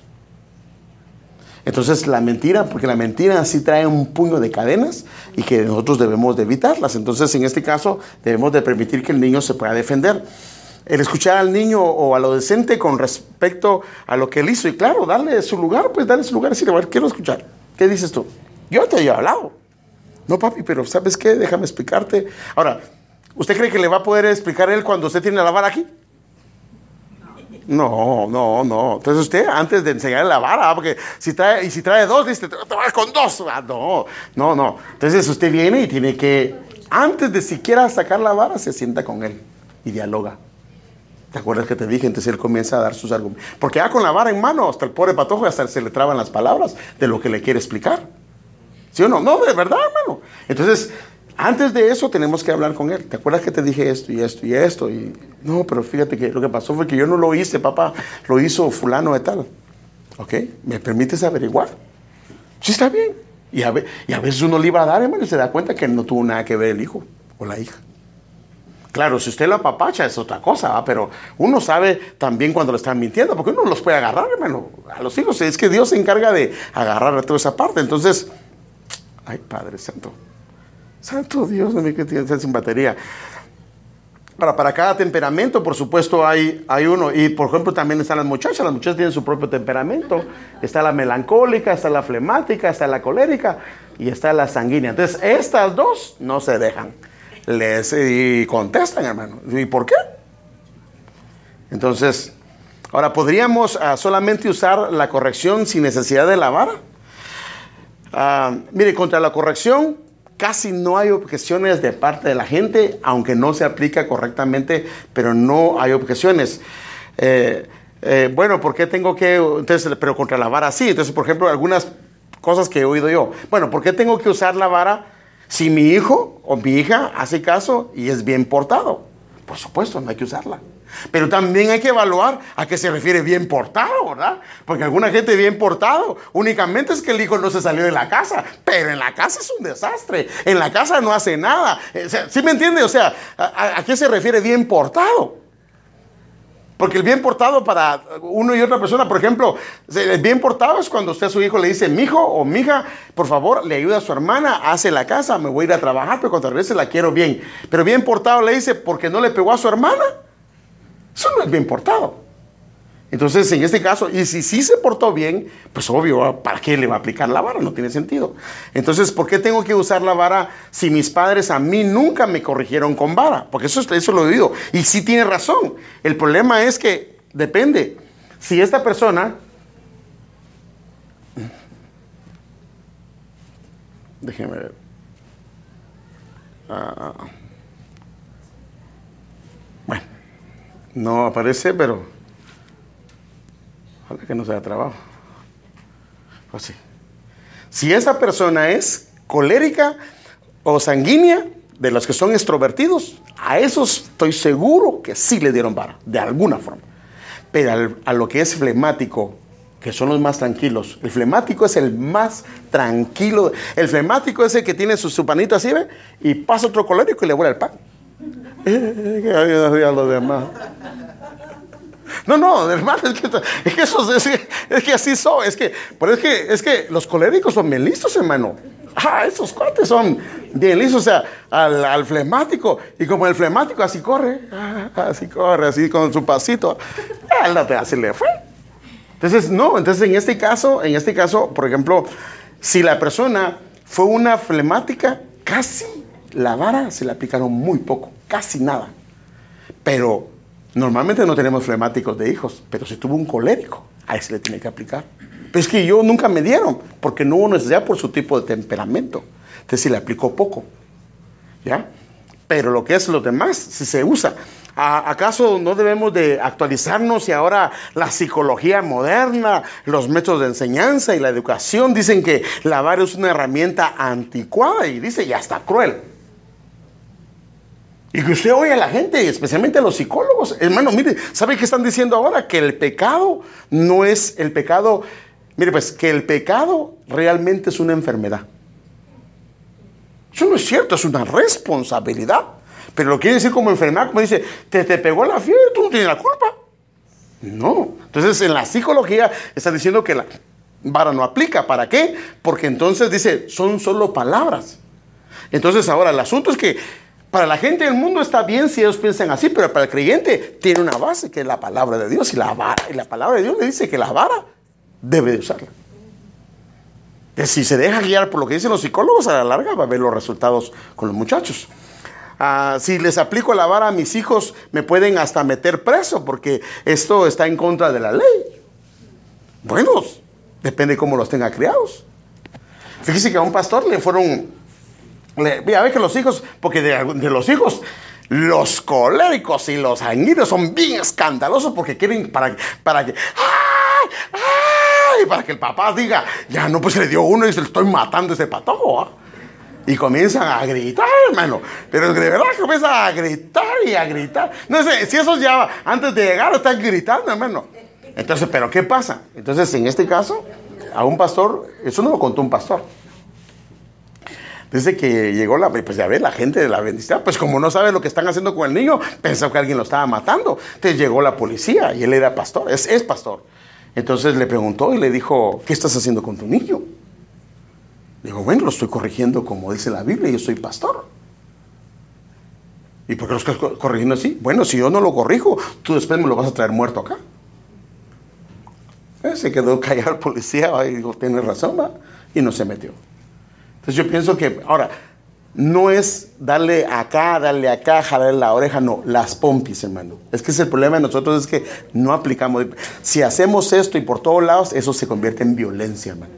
Entonces la mentira, porque la mentira sí trae un puño de cadenas y que nosotros debemos de evitarlas. Entonces en este caso debemos de permitir que el niño se pueda defender. El escuchar al niño o al adolescente con respecto a lo que él hizo y claro, darle su lugar, pues darle su lugar y decirle, ver, quiero escuchar. ¿Qué dices tú? Yo te he hablado. No, papi, pero ¿sabes qué? Déjame explicarte. Ahora, ¿usted cree que le va a poder explicar él cuando usted tiene la vara aquí? No, no, no. Entonces usted antes de enseñarle la vara, porque si trae, y si trae dos, dice, te vas con dos. Ah, no, no, no. Entonces usted viene y tiene que, antes de siquiera sacar la vara, se sienta con él y dialoga. ¿Te acuerdas que te dije? Entonces él comienza a dar sus argumentos. Porque ya con la vara en mano, hasta el pobre patojo, hasta se le traban las palabras de lo que le quiere explicar. ¿Sí o no? No, de verdad, hermano. Entonces, antes de eso tenemos que hablar con él. ¿Te acuerdas que te dije esto y esto y esto? Y no, pero fíjate que lo que pasó fue que yo no lo hice, papá. Lo hizo fulano de tal. ¿Ok? ¿Me permites averiguar? Sí, está bien. Y a, a veces uno le iba a dar, hermano, y se da cuenta que no tuvo nada que ver el hijo o la hija. Claro, si usted la papacha es otra cosa, pero uno sabe también cuando le están mintiendo, porque uno los puede agarrar, hermano. A los hijos es que Dios se encarga de agarrar toda esa parte. Entonces, ay, Padre Santo. Santo Dios, no que tiene sin batería. Ahora, para cada temperamento, por supuesto, hay, hay uno. Y, por ejemplo, también están las muchachas. Las muchachas tienen su propio temperamento. Está la melancólica, está la flemática, está la colérica y está la sanguínea. Entonces, estas dos no se dejan. Les contestan, hermano. ¿Y por qué? Entonces, ahora, ¿podríamos ah, solamente usar la corrección sin necesidad de la vara? Ah, mire, contra la corrección Casi no hay objeciones de parte de la gente, aunque no se aplica correctamente, pero no hay objeciones. Eh, eh, bueno, ¿por qué tengo que, entonces, pero contra la vara sí? Entonces, por ejemplo, algunas cosas que he oído yo. Bueno, ¿por qué tengo que usar la vara si mi hijo o mi hija hace caso y es bien portado? Por supuesto, no hay que usarla. Pero también hay que evaluar a qué se refiere bien portado, ¿verdad? Porque alguna gente bien portado únicamente es que el hijo no se salió de la casa, pero en la casa es un desastre, en la casa no hace nada. ¿Sí me entiende? O sea, ¿a, qué se refiere bien portado? Porque el bien portado para uno y otra persona, por ejemplo, bien portado es cuando usted a su hijo le dice, mi hijo o mi hija, por favor, le ayuda a su hermana, hace la casa, me voy a ir a trabajar, pero cuando regrese la quiero bien. Pero bien portado le dice, porque no le pegó a su hermana. Eso no es bien portado. Entonces, en este caso, y si sí se portó bien, pues obvio, ¿para qué le va a aplicar la vara? No tiene sentido. Entonces, ¿por qué tengo que usar la vara si mis padres a mí nunca me corrigieron con vara? Porque eso, eso lo he. Y sí tiene razón. El problema es que depende. Si esta persona... Déjeme ver. Ah, No aparece, pero ojalá que no sea trabajo. Pues sí. Si esa persona es colérica o sanguínea, de los que son extrovertidos, a esos estoy seguro que sí le dieron vara, de alguna forma. Pero a lo que es flemático, que son los más tranquilos, el flemático es el más tranquilo. El flemático es el que tiene su, su panito así, ¿ve? Y pasa otro colérico y le vuela el pan. Que a los demás. No, no, hermano, es que, es que, eso, es, que, así son. Es que, pero es que, es que los coléricos son bien listos, hermano. Ah, esos cuates son bien lisos, o sea, al, flemático. Y como el flemático así corre, ah, así corre, así con su pasito. Así le fue. Entonces, no, entonces en este caso, en este caso, por ejemplo, si la persona fue una flemática, casi la vara se le aplicaron muy poco, casi nada. Pero normalmente no tenemos flemáticos de hijos, pero si tuvo un colérico, a ese le tiene que aplicar. Pero es que yo nunca me dieron, porque no hubo necesidad por su tipo de temperamento. Entonces se le aplicó poco. ¿Ya? Pero lo que es lo demás, si se usa. ¿Acaso no debemos de actualizarnos y ahora la psicología moderna, los métodos de enseñanza y la educación dicen que la vara es una herramienta anticuada y dice ya está cruel? Y que usted oye a la gente, especialmente a los psicólogos, hermano, mire, ¿sabe qué están diciendo ahora? Que el pecado no es el pecado, mire pues, que el pecado realmente es una enfermedad. Eso no es cierto, es una responsabilidad. Pero lo quiere decir como enfermedad, como dice, te, te pegó la fiebre, tú no tienes la culpa. No. Entonces en la psicología está diciendo que la vara no aplica. ¿Para qué? Porque entonces dice, son solo palabras. Entonces ahora el asunto es que para la gente del mundo está bien si ellos piensan así, pero para el creyente tiene una base que es la palabra de Dios y la vara. Y la palabra de Dios le dice que la vara debe de usarla. Que si se deja guiar por lo que dicen los psicólogos, a la larga va a ver los resultados con los muchachos. Ah, si les aplico la vara a mis hijos, me pueden hasta meter preso porque esto está en contra de la ley. Bueno, depende cómo los tenga criados. Fíjese que a un pastor le fueron, le, a que los hijos, porque de, los hijos, los coléricos y los sanguíneos son bien escandalosos porque quieren para, para que, ¡ay! ¡ay! Para que el papá diga, ya no, pues le dio uno y se le estoy matando ese patojo. ¿ah? Y comienzan a gritar, hermano. Pero de verdad comienzan a gritar y a gritar. No sé, si esos ya antes de llegar están gritando, hermano. Entonces, ¿pero qué pasa? Entonces, en este caso, a un pastor, eso no lo contó un pastor. Dice que llegó la, pues ya ve, la gente de la bendición, pues como no sabe lo que están haciendo con el niño, pensó que alguien lo estaba matando. Entonces llegó la policía y él era pastor, es, es pastor. Entonces le preguntó y le dijo, ¿qué estás haciendo con tu niño? Digo, bueno, lo estoy corrigiendo como dice la Biblia, yo soy pastor. ¿Y por qué lo estás corrigiendo así? Bueno, si yo no lo corrijo, tú después me lo vas a traer muerto acá. Eh, se quedó callado el policía y dijo, tiene razón, ¿va? y no se metió. Entonces yo pienso que, ahora, no es darle acá, darle acá, jalarle la oreja, no, las pompis, hermano. Es que es el problema de nosotros, es que no aplicamos. Si hacemos esto y por todos lados, eso se convierte en violencia, hermano.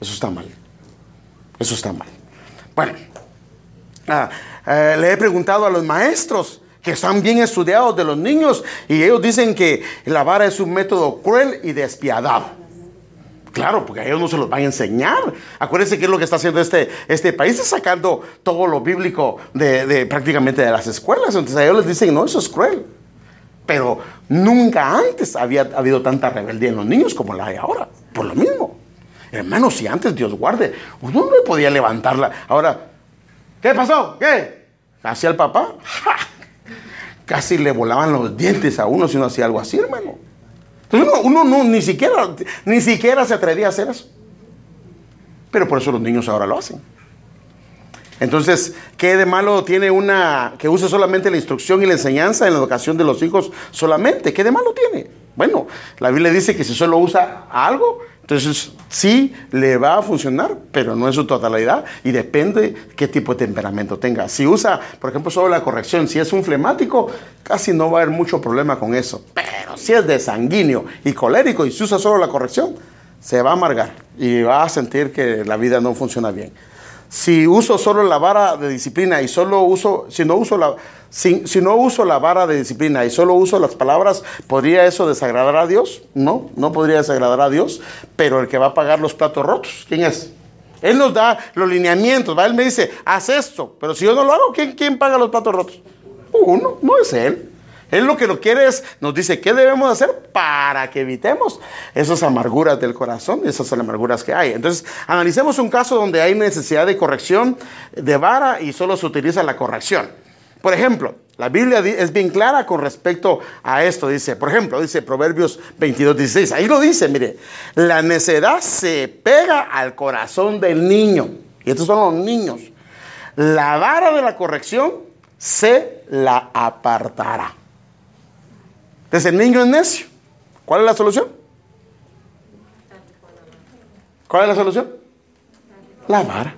Eso está mal. Eso está mal. Bueno, ah, eh, le he preguntado a los maestros que están bien estudiados de los niños y ellos dicen que la vara es un método cruel y despiadado. Claro, porque a ellos no se los van a enseñar. Acuérdense que es lo que está haciendo este, este país, es sacando todo lo bíblico de, prácticamente de las escuelas. Entonces a ellos les dicen, no, eso es cruel. Pero nunca antes había habido tanta rebeldía en los niños como la hay ahora, por lo mismo. Hermano, si antes Dios guarde, uno no podía levantarla. Ahora, ¿qué pasó? ¿Qué? ¿Hacía el papá? Casi le volaban los dientes a uno si uno hacía algo así, hermano. Entonces uno, no, ni siquiera, ni siquiera se atrevía a hacer eso. Pero por eso los niños ahora lo hacen. Entonces, ¿qué de malo tiene una que use solamente la instrucción y la enseñanza en la educación de los hijos solamente? ¿Qué de malo tiene? Bueno, la Biblia dice que si solo usa algo, entonces, sí le va a funcionar, pero no en su totalidad y depende qué tipo de temperamento tenga. Si usa, por ejemplo, solo la corrección, si es un flemático, casi no va a haber mucho problema con eso. Pero si es de sanguíneo y colérico y si usa solo la corrección, se va a amargar y va a sentir que la vida no funciona bien. Si uso solo la vara de disciplina y solo uso, si no uso la, si, no uso la vara de disciplina y solo uso las palabras, ¿podría eso desagradar a Dios? No, no podría desagradar a Dios, pero el que va a pagar los platos rotos, ¿quién es? Él nos da los lineamientos, ¿va? Él me dice, haz esto, pero si yo no lo hago, ¿quién, quién paga los platos rotos? Uno, no es Él. Él lo que lo quiere es, nos dice, ¿qué debemos hacer para que evitemos esas amarguras del corazón, esas amarguras que hay? Entonces, analicemos un caso donde hay necesidad de corrección de vara y solo se utiliza la corrección. Por ejemplo, la Biblia es bien clara con respecto a esto. Dice, por ejemplo, dice Proverbios 22, 16. Ahí lo dice, mire, la necedad se pega al corazón del niño. Y estos son los niños. La vara de la corrección se la apartará. Entonces el niño es necio. ¿Cuál es la solución? ¿Cuál es la solución? La vara.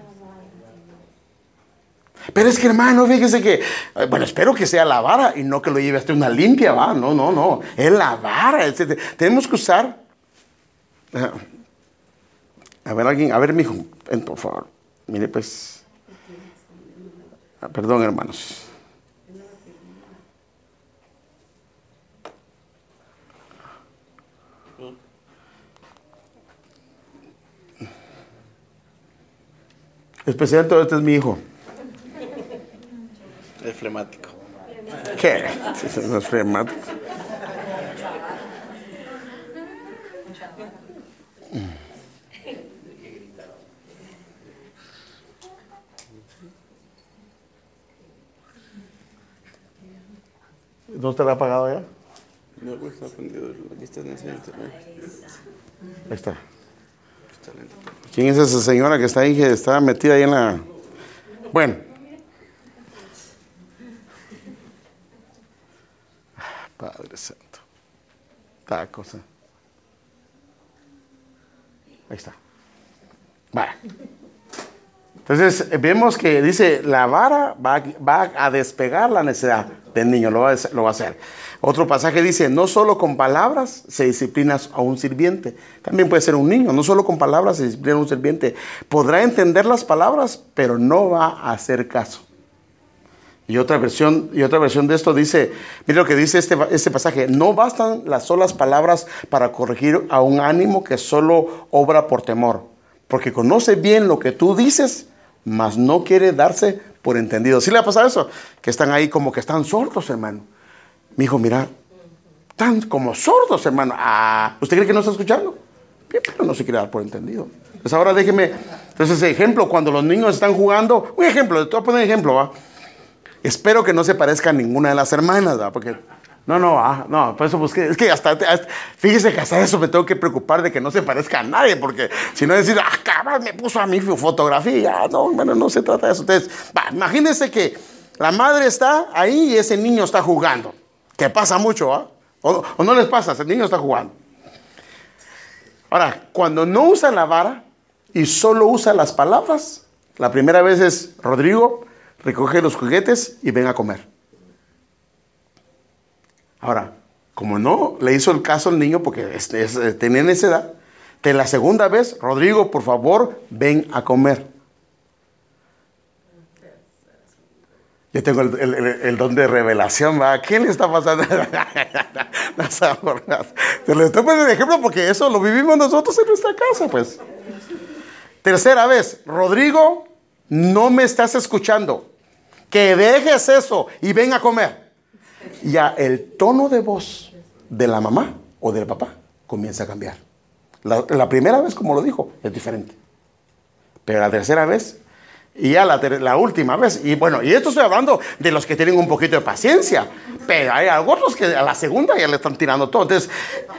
Pero es que hermano, fíjese que, eh, bueno, espero que sea la vara y no que lo lleve hasta una limpia, va. No, no, no. Es la vara. Tenemos que usar. Eh, a ver, alguien, a ver, mijo, por favor. Mire, pues. Ah, perdón, hermanos. Especial, todo este es mi hijo. Es flemático. ¿Qué? No es flemático. ¿No te la ha pagado ya? No, pues está prendido. Aquí está en ese internet. Ahí está. ¿Quién es esa señora que está ahí, que está metida ahí en la... Bueno. Padre Santo. Esta cosa. Ahí está. Vale. Entonces vemos que dice, la vara va, va a despegar la necesidad del niño, lo va, a, lo va a hacer. Otro pasaje dice, no solo con palabras se disciplina a un sirviente, también puede ser un niño, no solo con palabras se disciplina a un sirviente. Podrá entender las palabras, pero no va a hacer caso. Y otra versión, y otra versión de esto dice, mira lo que dice este, este pasaje, no bastan las solas palabras para corregir a un ánimo que solo obra por temor, porque conoce bien lo que tú dices, mas no quiere darse por entendido. ¿Sí le ha pasado eso? Que están ahí como que están sordos, hermano. Mi hijo, mira, están como sordos, hermano. Ah, ¿usted cree que no está escuchando? Bien, pero no se quiere dar por entendido. Pues ahora déjeme, entonces ejemplo, cuando los niños están jugando, un ejemplo, te voy a poner un ejemplo, ¿va? Espero que no se parezca a ninguna de las hermanas, ¿va? Porque, no, no, ah, no, por eso busqué, es que hasta, fíjese que hasta eso me tengo que preocupar de que no se parezca a nadie, porque si no decir, ah, cabrón, me puso a mi fotografía, no, bueno, no se trata de eso. Entonces, va, imagínense que la madre está ahí y ese niño está jugando, que pasa mucho, ¿ah? O, no les pasa, el niño está jugando. Ahora, cuando no usa la vara y solo usa las palabras, la primera vez es Rodrigo, recoge los juguetes y ven a comer. Ahora, como no le hizo el caso al niño porque es, es, eh, tenía esa edad, de la segunda vez, Rodrigo, por favor, ven a comer. Yo tengo el, don de revelación, ¿va? ¿Qué le está pasando? Te lo estoy poniendo de ejemplo porque eso lo vivimos nosotros en nuestra casa, pues. Tercera vez, Rodrigo, no me estás escuchando. Que dejes eso y ven a comer. Ya el tono de voz de la mamá o del papá comienza a cambiar. La, primera vez, como lo dijo, es diferente. Pero la tercera vez y ya la, la última vez. Y bueno, y esto estoy hablando de los que tienen un poquito de paciencia. Pero hay algunos que a la segunda ya le están tirando todo. Entonces,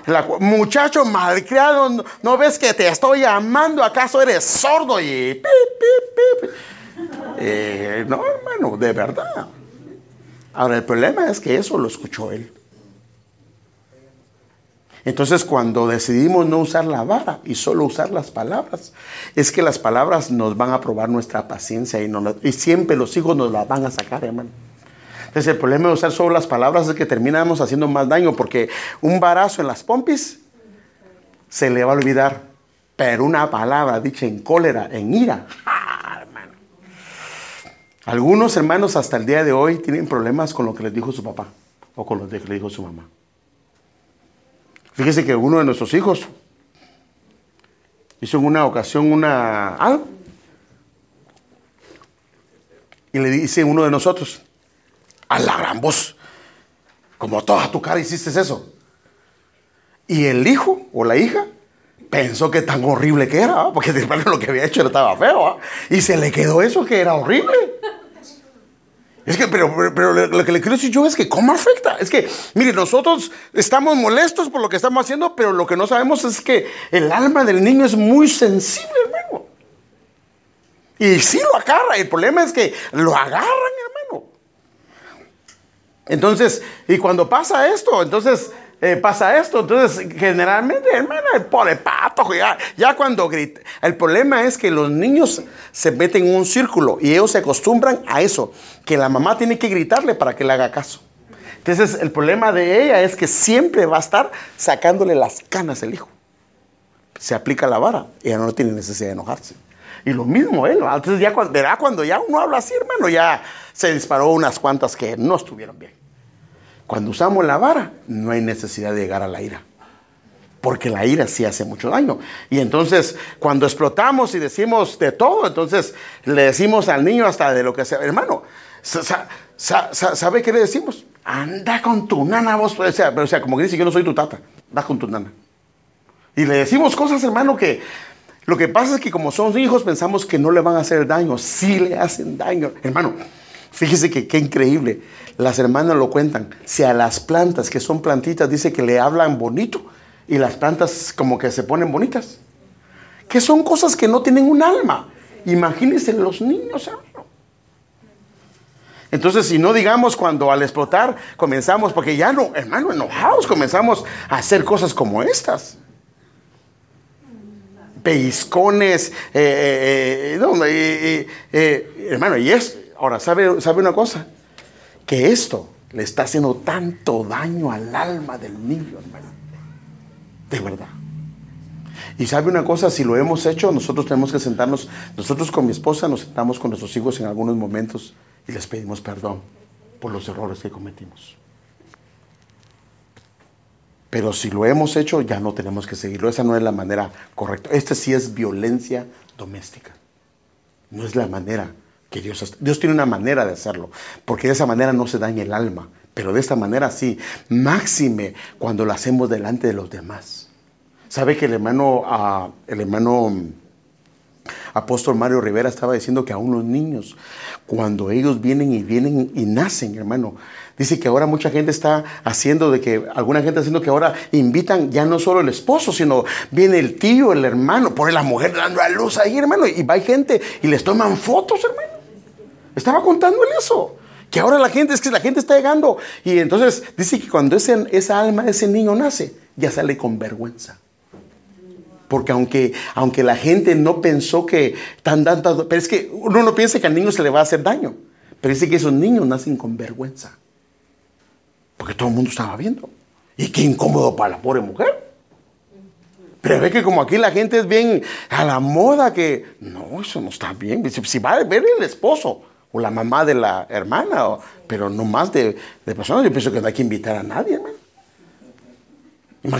la muchacho malcriado, ¿no, ves que te estoy llamando? ¿Acaso eres sordo? Y. Eh, no, hermano, de verdad. Ahora, el problema es que eso lo escuchó él. Entonces, cuando decidimos no usar la vara y solo usar las palabras, es que las palabras nos van a probar nuestra paciencia y, siempre los hijos nos la van a sacar, hermano. Entonces, el problema de usar solo las palabras es que terminamos haciendo más daño porque un varazo en las pompis se le va a olvidar, pero una palabra dicha en cólera, en ira. Algunos hermanos hasta el día de hoy tienen problemas con lo que les dijo su papá o con lo que le dijo su mamá. Fíjese que uno de nuestros hijos hizo en una ocasión una y le dice uno de nosotros a la gran voz, como toda tu cara hiciste eso. Y el hijo o la hija pensó que tan horrible que era, ¿va? porque lo que había hecho estaba feo, y se le quedó eso que era horrible. Es que, pero, pero, pero lo que le quiero decir yo es que, ¿cómo afecta? Es que, mire, nosotros estamos molestos por lo que estamos haciendo, pero lo que no sabemos es que el alma del niño es muy sensible, hermano. Y sí lo agarra. El problema es que lo agarran, hermano. Entonces, y cuando pasa esto, entonces eh, pasa esto. Entonces, generalmente, hermano, el pobre pato, ya, cuando grita. El problema es que los niños se meten en un círculo y ellos se acostumbran a eso, que la mamá tiene que gritarle para que le haga caso. Entonces, el problema de ella es que siempre va a estar sacándole las canas el hijo. Se aplica la vara, ella no tiene necesidad de enojarse. Y lo mismo él, entonces ya cuando, verá cuando ya uno habla así, hermano, ya se disparó unas cuantas que no estuvieron bien. Cuando usamos la vara, no hay necesidad de llegar a la ira. Porque la ira sí hace mucho daño. Y entonces, cuando explotamos y decimos de todo, entonces le decimos al niño hasta de lo que sea. Hermano, ¿sabe qué le decimos? Anda con tu nana vos. O sea, pero, o sea, como que dice, yo no soy tu tata. Va con tu nana. Y le decimos cosas, hermano, que lo que pasa es que como son hijos pensamos que no le van a hacer daño. Sí le hacen daño. Hermano, fíjese que qué increíble. Las hermanas lo cuentan. Si a las plantas, que son plantitas, dice que le hablan bonito y las plantas como que se ponen bonitas. Que son cosas que no tienen un alma. Imagínense los niños, hermano. Entonces, si no digamos cuando al explotar comenzamos, porque ya no, hermano, enojados comenzamos a hacer cosas como estas. Pellizcones, eh, eh, eh, hermano, y es, ahora, ¿sabe, ¿sabe una cosa? Que esto le está haciendo tanto daño al alma del niño, hermano. De verdad. Y sabe una cosa, si lo hemos hecho, nosotros tenemos que sentarnos, nosotros con mi esposa nos sentamos con nuestros hijos en algunos momentos y les pedimos perdón por los errores que cometimos. Pero si lo hemos hecho, ya no tenemos que seguirlo. Esa no es la manera correcta. Este sí es violencia doméstica. No es la manera Dios tiene una manera de hacerlo, porque de esa manera no se daña el alma. Pero de esta manera sí, máxime cuando lo hacemos delante de los demás. ¿Sabe que el hermano, ah, el hermano mm, apóstol Mario Rivera estaba diciendo que a unos niños, cuando ellos vienen y vienen y nacen, hermano, dice que ahora mucha gente está haciendo de que, alguna gente haciendo que ahora invitan ya no solo el esposo, sino viene el tío, el hermano, pone la mujer dando a luz ahí, hermano, y va gente y les toman fotos, hermano. Estaba contándole eso. Que ahora la gente, es que la gente está llegando. Y entonces dice que cuando ese, esa alma, ese niño nace, ya sale con vergüenza. Porque aunque, aunque la gente no pensó que tan dando, pero es que uno no piensa que al niño se le va a hacer daño. Pero dice que esos niños nacen con vergüenza. Porque todo el mundo estaba viendo. Y qué incómodo para la pobre mujer. Pero ve que como aquí la gente es bien a la moda que, no, eso no está bien. Si va a ver el esposo o la mamá de la hermana, pero no más de, de personas, yo pienso que no hay que invitar a nadie, hermano.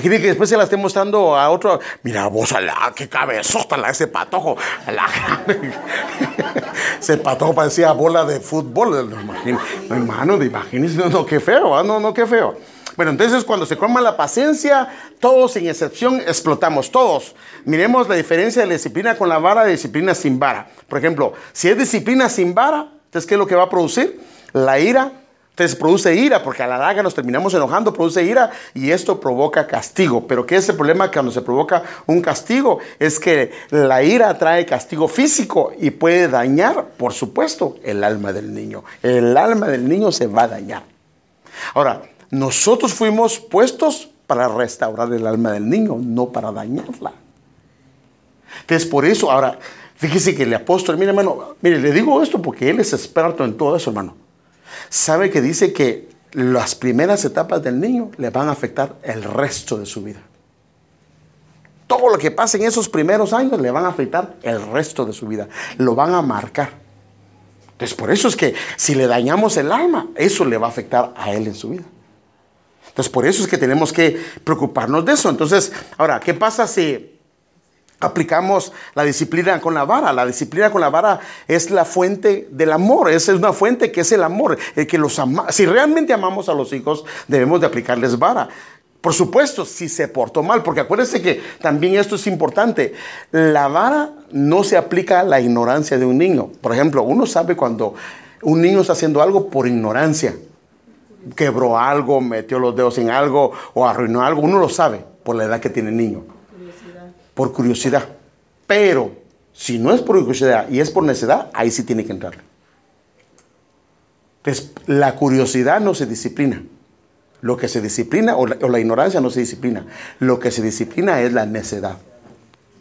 Que después se la esté mostrando a otro. Mira, vos, ala, qué cabezota la, ese patojo. ese patojo parecía bola de fútbol. No, hermano, imagínense, no, no, qué feo, ¿ah? no, no, qué feo. Bueno, entonces cuando se colma la paciencia, todos sin excepción explotamos, todos. Miremos la diferencia de la disciplina con la vara de disciplina sin vara. Por ejemplo, si es disciplina sin vara, entonces ¿qué es lo que va a producir? La ira, entonces produce ira, porque a la larga nos terminamos enojando, produce ira y esto provoca castigo. Pero ¿qué es el problema cuando se provoca un castigo? Es que la ira trae castigo físico y puede dañar, por supuesto, el alma del niño. El alma del niño se va a dañar. Ahora, nosotros fuimos puestos para restaurar el alma del niño, no para dañarla. Entonces, por eso, ahora, fíjese que el apóstol, mire hermano, mire, le digo esto porque él es experto en todo eso, hermano sabe que dice que las primeras etapas del niño le van a afectar el resto de su vida. Todo lo que pasa en esos primeros años le van a afectar el resto de su vida. Lo van a marcar. Entonces, por eso es que si le dañamos el alma, eso le va a afectar a él en su vida. Entonces, por eso es que tenemos que preocuparnos de eso. Entonces, ahora, ¿qué pasa si aplicamos la disciplina con la vara. La disciplina con la vara es la fuente del amor. Es una fuente que es el amor. Que los ama. Si realmente amamos a los hijos, debemos de aplicarles vara. Por supuesto, si se portó mal, porque acuérdense que también esto es importante. La vara no se aplica a la ignorancia de un niño. Por ejemplo, uno sabe cuando un niño está haciendo algo por ignorancia. Quebró algo, metió los dedos en algo o arruinó algo. Uno lo sabe por la edad que tiene el niño por curiosidad. Pero Si no es por curiosidad y es por necedad, ahí sí tiene que entrar. Entonces, la curiosidad no se disciplina. Lo que se disciplina, o la, o la ignorancia no se disciplina. Lo que se disciplina es la necedad.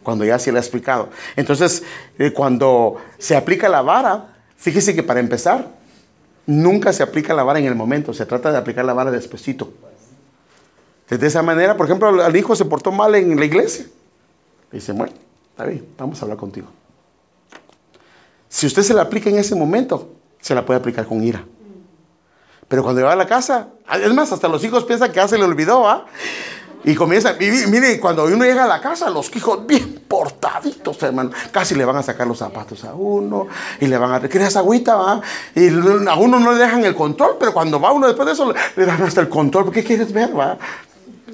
Cuando ya se le ha explicado. Entonces, eh, cuando se aplica la vara, fíjese que para empezar, nunca se aplica la vara en el momento. Se trata de aplicar la vara despuesito. De esa manera, por ejemplo, al hijo se portó mal en la iglesia. Dice, bueno, está bien, vamos a hablar contigo. Si usted se la aplica en ese momento, se la puede aplicar con ira. Pero cuando va a la casa, es más, hasta los hijos piensan que ya se le olvidó, ¿ah? Y comienza, y mire, cuando uno llega a la casa, los hijos bien portaditos, hermano, casi le van a sacar los zapatos a uno y le van a ¿quieres agüita? Va? Y a uno no le dejan el control, pero cuando va uno después de eso, le dan hasta el control, ¿qué quieres ver? Va?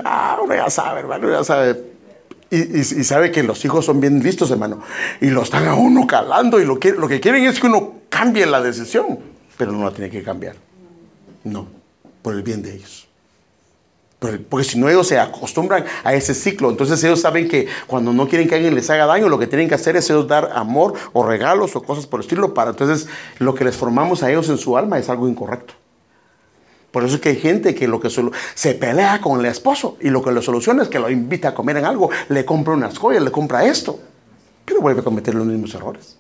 Ah, uno ya sabe, hermano, ya sabe. Y, sabe que los hijos son bien listos, hermano. Y lo están a uno calando y lo que, lo que quieren es que uno cambie la decisión, pero no la tiene que cambiar. No, por el bien de ellos. Porque si no ellos se acostumbran a ese ciclo, entonces ellos saben que cuando no quieren que alguien les haga daño, lo que tienen que hacer es ellos dar amor o regalos o cosas por el estilo para entonces lo que les formamos a ellos en su alma es algo incorrecto. Por eso es que hay gente que lo que se pelea con el esposo y lo que le soluciona es que lo invita a comer en algo, le compra unas joyas, le compra esto, pero vuelve a cometer los mismos errores.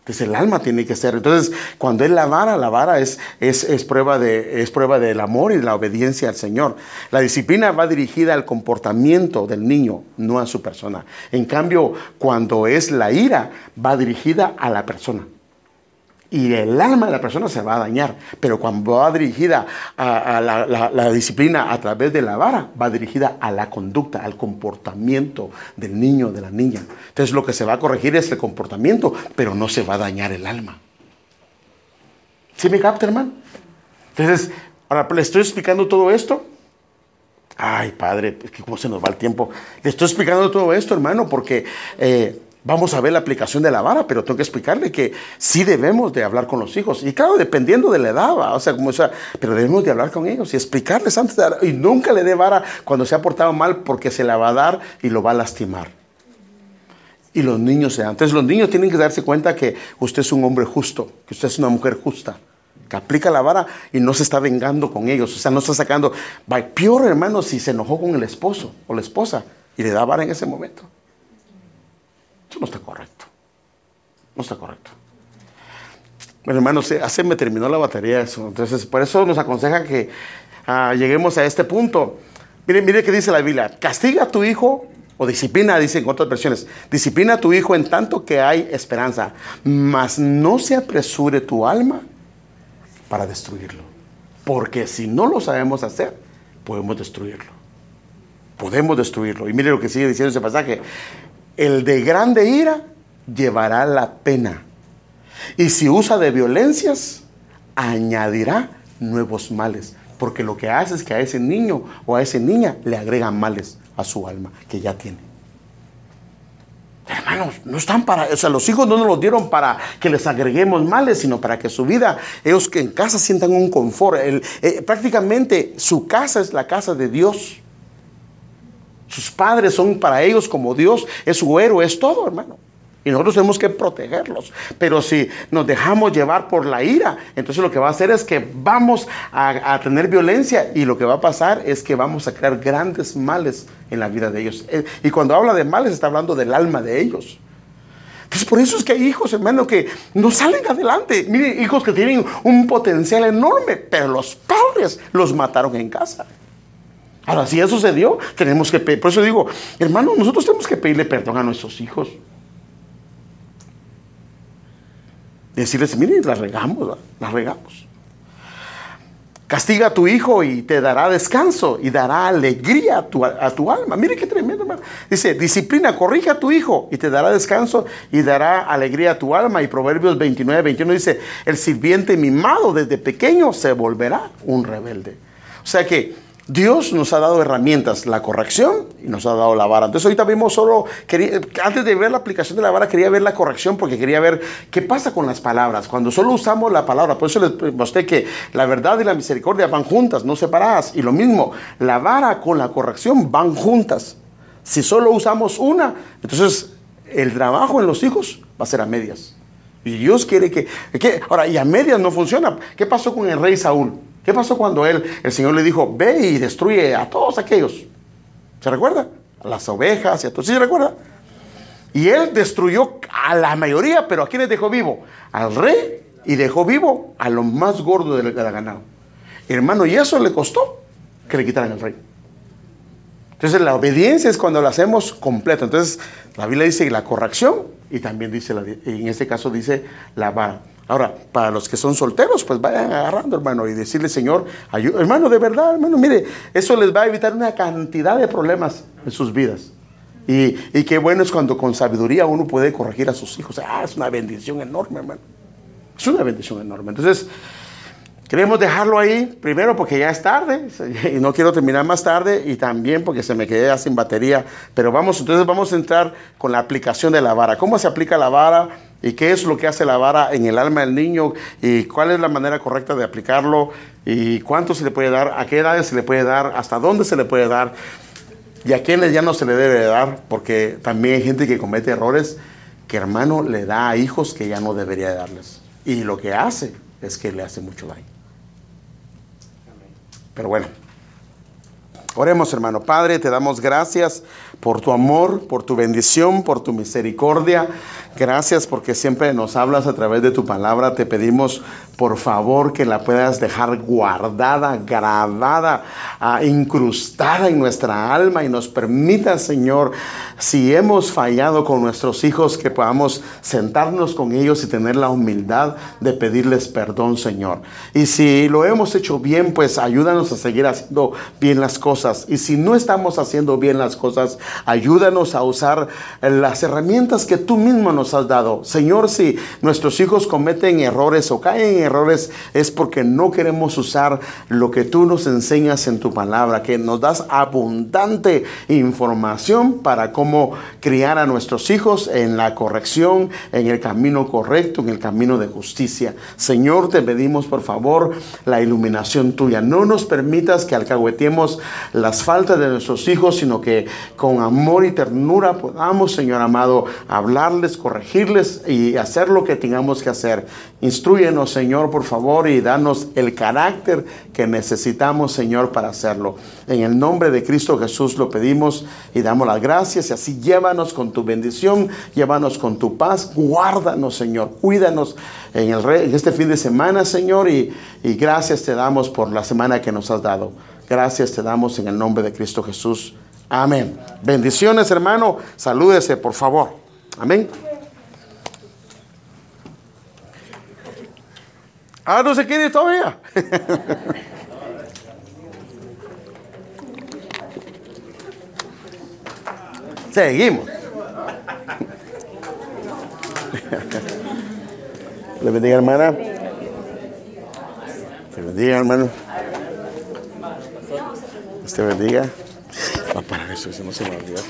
Entonces el alma tiene que ser. Entonces, cuando es la vara, la vara es, es, es, prueba de, es prueba del amor y de la obediencia al Señor. La disciplina va dirigida al comportamiento del niño, no a su persona. En cambio, cuando es la ira, va dirigida a la persona. Y el alma de la persona se va a dañar. Pero cuando va dirigida a, la, disciplina a través de la vara, va dirigida a la conducta, al comportamiento del niño, de la niña. Entonces lo que se va a corregir es el comportamiento, pero no se va a dañar el alma. ¿Sí me capta, hermano? Entonces, ahora le estoy explicando todo esto. Ay, padre, es cómo se nos va el tiempo. Le estoy explicando todo esto, hermano, porque... Eh, Vamos a ver la aplicación de la vara, pero tengo que explicarle que sí debemos de hablar con los hijos. Y claro, dependiendo de la edad, ¿va? o sea, como sea, pero debemos de hablar con ellos y explicarles antes de dar. Y nunca le dé vara cuando se ha portado mal porque se la va a dar y lo va a lastimar. Y los niños se dan. Entonces los niños tienen que darse cuenta que usted es un hombre justo, que usted es una mujer justa, que aplica la vara y no se está vengando con ellos. O sea, no está sacando. Va, peor, hermano, si se enojó con el esposo o la esposa y le da vara en ese momento. Eso no está correcto. No está correcto. Bueno, hermanos, me terminó la batería eso. Entonces, por eso nos aconseja que uh, lleguemos a este punto. Mire, mire qué dice la Biblia. Castiga a tu hijo, o disciplina, dice en otras versiones. Disciplina a tu hijo en tanto que hay esperanza. Mas no se apresure tu alma para destruirlo. Porque si no lo sabemos hacer, podemos destruirlo. Podemos destruirlo. Y mire lo que sigue diciendo ese pasaje el de grande ira llevará la pena. Y si usa de violencias, añadirá nuevos males. Porque lo que hace es que a ese niño o a esa niña le agregan males a su alma que ya tiene. Hermanos, no están para, o sea, los hijos no nos los dieron para que les agreguemos males, sino para que su vida, ellos que en casa sientan un confort. Eh, prácticamente su casa es la casa de Dios. Sus padres son para ellos como Dios, es su héroe, es todo, hermano. Y nosotros tenemos que protegerlos. Pero si nos dejamos llevar por la ira, entonces lo que va a hacer es que vamos a, a, tener violencia y lo que va a pasar es que vamos a crear grandes males en la vida de ellos. Eh, y cuando habla de males está hablando del alma de ellos. Entonces por eso es que hay hijos, hermano, que no salen adelante. Miren, hijos que tienen un potencial enorme, pero los padres los mataron en casa. Ahora, si eso sucedió, tenemos que pedir. Por eso digo, hermano, nosotros tenemos que pedirle perdón a nuestros hijos. Decirles, miren, la regamos, la regamos. Castiga a tu hijo y te dará descanso y dará alegría a tu, a tu alma. Mire qué tremendo, hermano. Dice, disciplina, corrige a tu hijo y te dará descanso y dará alegría a tu alma. Y Proverbios 29, 21 dice, el sirviente mimado desde pequeño se volverá un rebelde. O sea que Dios nos ha dado herramientas, la corrección y nos ha dado la vara. Entonces ahorita vimos solo, antes de ver la aplicación de la vara, quería ver la corrección porque quería ver qué pasa con las palabras. Cuando solo usamos la palabra, por eso les mostré que la verdad y la misericordia van juntas, no separadas. Y lo mismo, la vara con la corrección van juntas. Si solo usamos una, entonces el trabajo en los hijos va a ser a medias. Y Dios quiere que, que, Ahora, y a medias no funciona. ¿Qué pasó con el rey Saúl? ¿Qué pasó cuando él, el Señor le dijo, ve y destruye a todos aquellos? ¿Se recuerda? A las ovejas y a todos. ¿Sí se recuerda? Y él destruyó a la mayoría, pero ¿a quiénes dejó vivo? Al rey y dejó vivo a lo más gordo de la ganado. Hermano, y eso le costó que le quitaran el rey. Entonces la obediencia es cuando la hacemos completa. Entonces la Biblia dice la corrección y también dice, en este caso dice la vara. Ahora, para los que son solteros, pues vayan agarrando, hermano, y decirle, Señor, ayúdame. Hermano, de verdad, hermano, mire, eso les va a evitar una cantidad de problemas en sus vidas. Y, y qué bueno es cuando con sabiduría uno puede corregir a sus hijos. Ah, es una bendición enorme, hermano. Es una bendición enorme. Entonces, Queremos dejarlo ahí, primero porque ya es tarde y no quiero terminar más tarde y también porque se me quedé sin batería. Pero vamos, entonces vamos a entrar con la aplicación de la vara. ¿Cómo se aplica la vara y qué es lo que hace la vara en el alma del niño y cuál es la manera correcta de aplicarlo y cuánto se le puede dar, a qué edades se le puede dar, hasta dónde se le puede dar y a quiénes ya no se le debe dar? Porque también hay gente que comete errores que hermano le da a hijos que ya no debería darles. Y lo que hace es que le hace mucho daño. Pero bueno, oremos hermano. Padre, te damos gracias por tu amor, por tu bendición, por tu misericordia. Gracias porque siempre nos hablas a través de tu palabra. Te pedimos por favor que la puedas dejar guardada, grabada, uh, incrustada en nuestra alma y nos permita, Señor, si hemos fallado con nuestros hijos, que podamos sentarnos con ellos y tener la humildad de pedirles perdón, Señor. Y si lo hemos hecho bien, pues ayúdanos a seguir haciendo bien las cosas. Y si no estamos haciendo bien las cosas, ayúdanos a usar las herramientas que tú mismo nos has dado. Señor, si nuestros hijos cometen errores o caen en errores es porque no queremos usar lo que tú nos enseñas en tu palabra, que nos das abundante información para cómo criar a nuestros hijos en la corrección, en el camino correcto, en el camino de justicia. Señor, te pedimos por favor la iluminación tuya. No nos permitas que alcahuetemos las faltas de nuestros hijos, sino que con amor y ternura podamos, Señor amado, hablarles, corregirles y hacer lo que tengamos que hacer. Instruyenos, Señor, por favor, y danos el carácter que necesitamos, Señor, para hacerlo. En el nombre de Cristo Jesús lo pedimos y damos las gracias y así llévanos con tu bendición, llévanos con tu paz, guárdanos, Señor, cuídanos en, este fin de semana, Señor, y gracias te damos por la semana que nos has dado. Gracias te damos en el nombre de Cristo Jesús. Amén. Bendiciones, hermano. Salúdese, por favor. Amén. Ah, no se quiere todavía. Seguimos. Le bendiga, hermana. Le bendiga, hermano. Usted bendiga. Va a parar eso, no se va a olvidar.